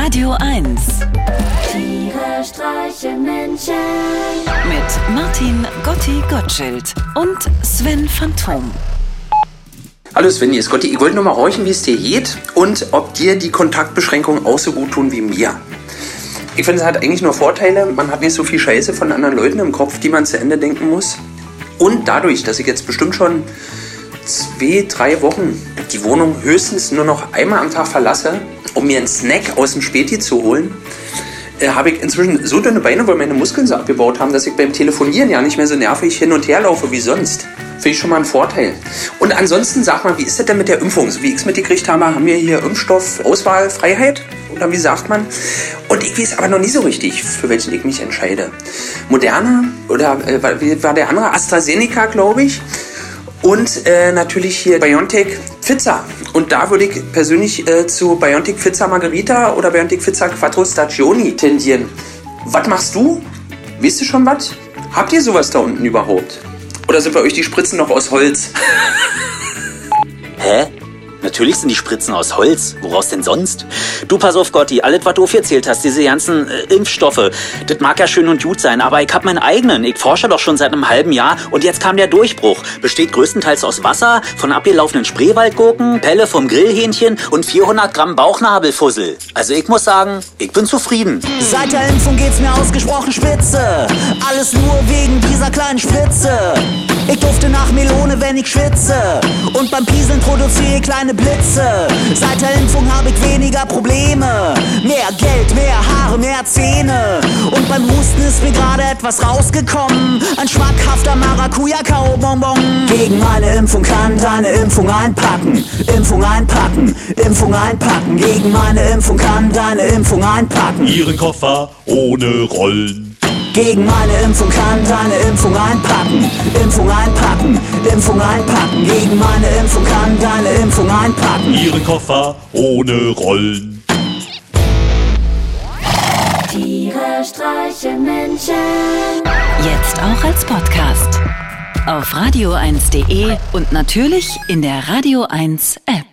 Radio 1 Tiere streichen Menschen. mit Martin Gotti Gottschild und Sven Phantom. Hallo Sven, hier ist Gotti. Ich wollte nur mal horchen, wie es dir geht und ob dir die Kontaktbeschränkungen auch so gut tun wie mir. Ich finde, es hat eigentlich nur Vorteile. Man hat nicht so viel Scheiße von anderen Leuten im Kopf, die man zu Ende denken muss. Und dadurch, dass ich jetzt bestimmt schon zwei, drei Wochen die Wohnung höchstens nur noch einmal am Tag verlasse, um mir einen Snack aus dem Späti zu holen, äh, habe ich inzwischen so dünne Beine, weil meine Muskeln so abgebaut haben, dass ich beim Telefonieren ja nicht mehr so nervig hin und her laufe wie sonst. Finde ich schon mal ein Vorteil. Und ansonsten sag mal, wie ist das denn mit der Impfung? So wie ich es mitgekriegt habe, haben wir hier Impfstoffauswahlfreiheit? Oder wie sagt man? Und ich weiß aber noch nie so richtig, für welchen ich mich entscheide. Moderna oder äh, war der andere? AstraZeneca, glaube ich. Und äh, natürlich hier BioNTech Pizza. Und da würde ich persönlich äh, zu BioNTech Pizza Margherita oder BioNTech Pizza Quattro Stagioni tendieren. Was machst du? Weißt du schon was? Habt ihr sowas da unten überhaupt? Oder sind bei euch die Spritzen noch aus Holz? Hä? Natürlich sind die Spritzen aus Holz. Woraus denn sonst? Du, pass auf, Gotti, alles, was du aufgezählt hast, diese ganzen äh, Impfstoffe, das mag ja schön und gut sein, aber ich hab meinen eigenen. Ich forsche doch schon seit einem halben Jahr und jetzt kam der Durchbruch. Besteht größtenteils aus Wasser, von abgelaufenen Spreewaldgurken, Pelle vom Grillhähnchen und 400 Gramm Bauchnabelfussel. Also ich muss sagen, ich bin zufrieden. Seit der Impfung geht's mir ausgesprochen spitze. Alles nur wegen dieser kleinen Spritze. Ich durfte nach Melone, wenn ich schwitze. Und beim Pieseln produziere kleine Blitze. Seit der Impfung habe ich weniger Probleme. Mehr Geld, mehr Haare, mehr Zähne. Und beim Husten ist mir gerade etwas rausgekommen. Ein schmackhafter Maracuja-Kaubonbon. Gegen meine Impfung kann deine Impfung einpacken. Impfung einpacken, Impfung einpacken. Gegen meine Impfung kann deine Impfung einpacken. Ihren Koffer ohne Rollen. Gegen meine Impfung kann deine Impfung einpacken. Impfung einpacken, Impfung einpacken. Gegen meine Impfung kann deine Impfung einpacken. Ihren Koffer ohne Rollen. Tiere streichen Menschen. Jetzt auch als Podcast. Auf radio1.de und natürlich in der Radio 1 App.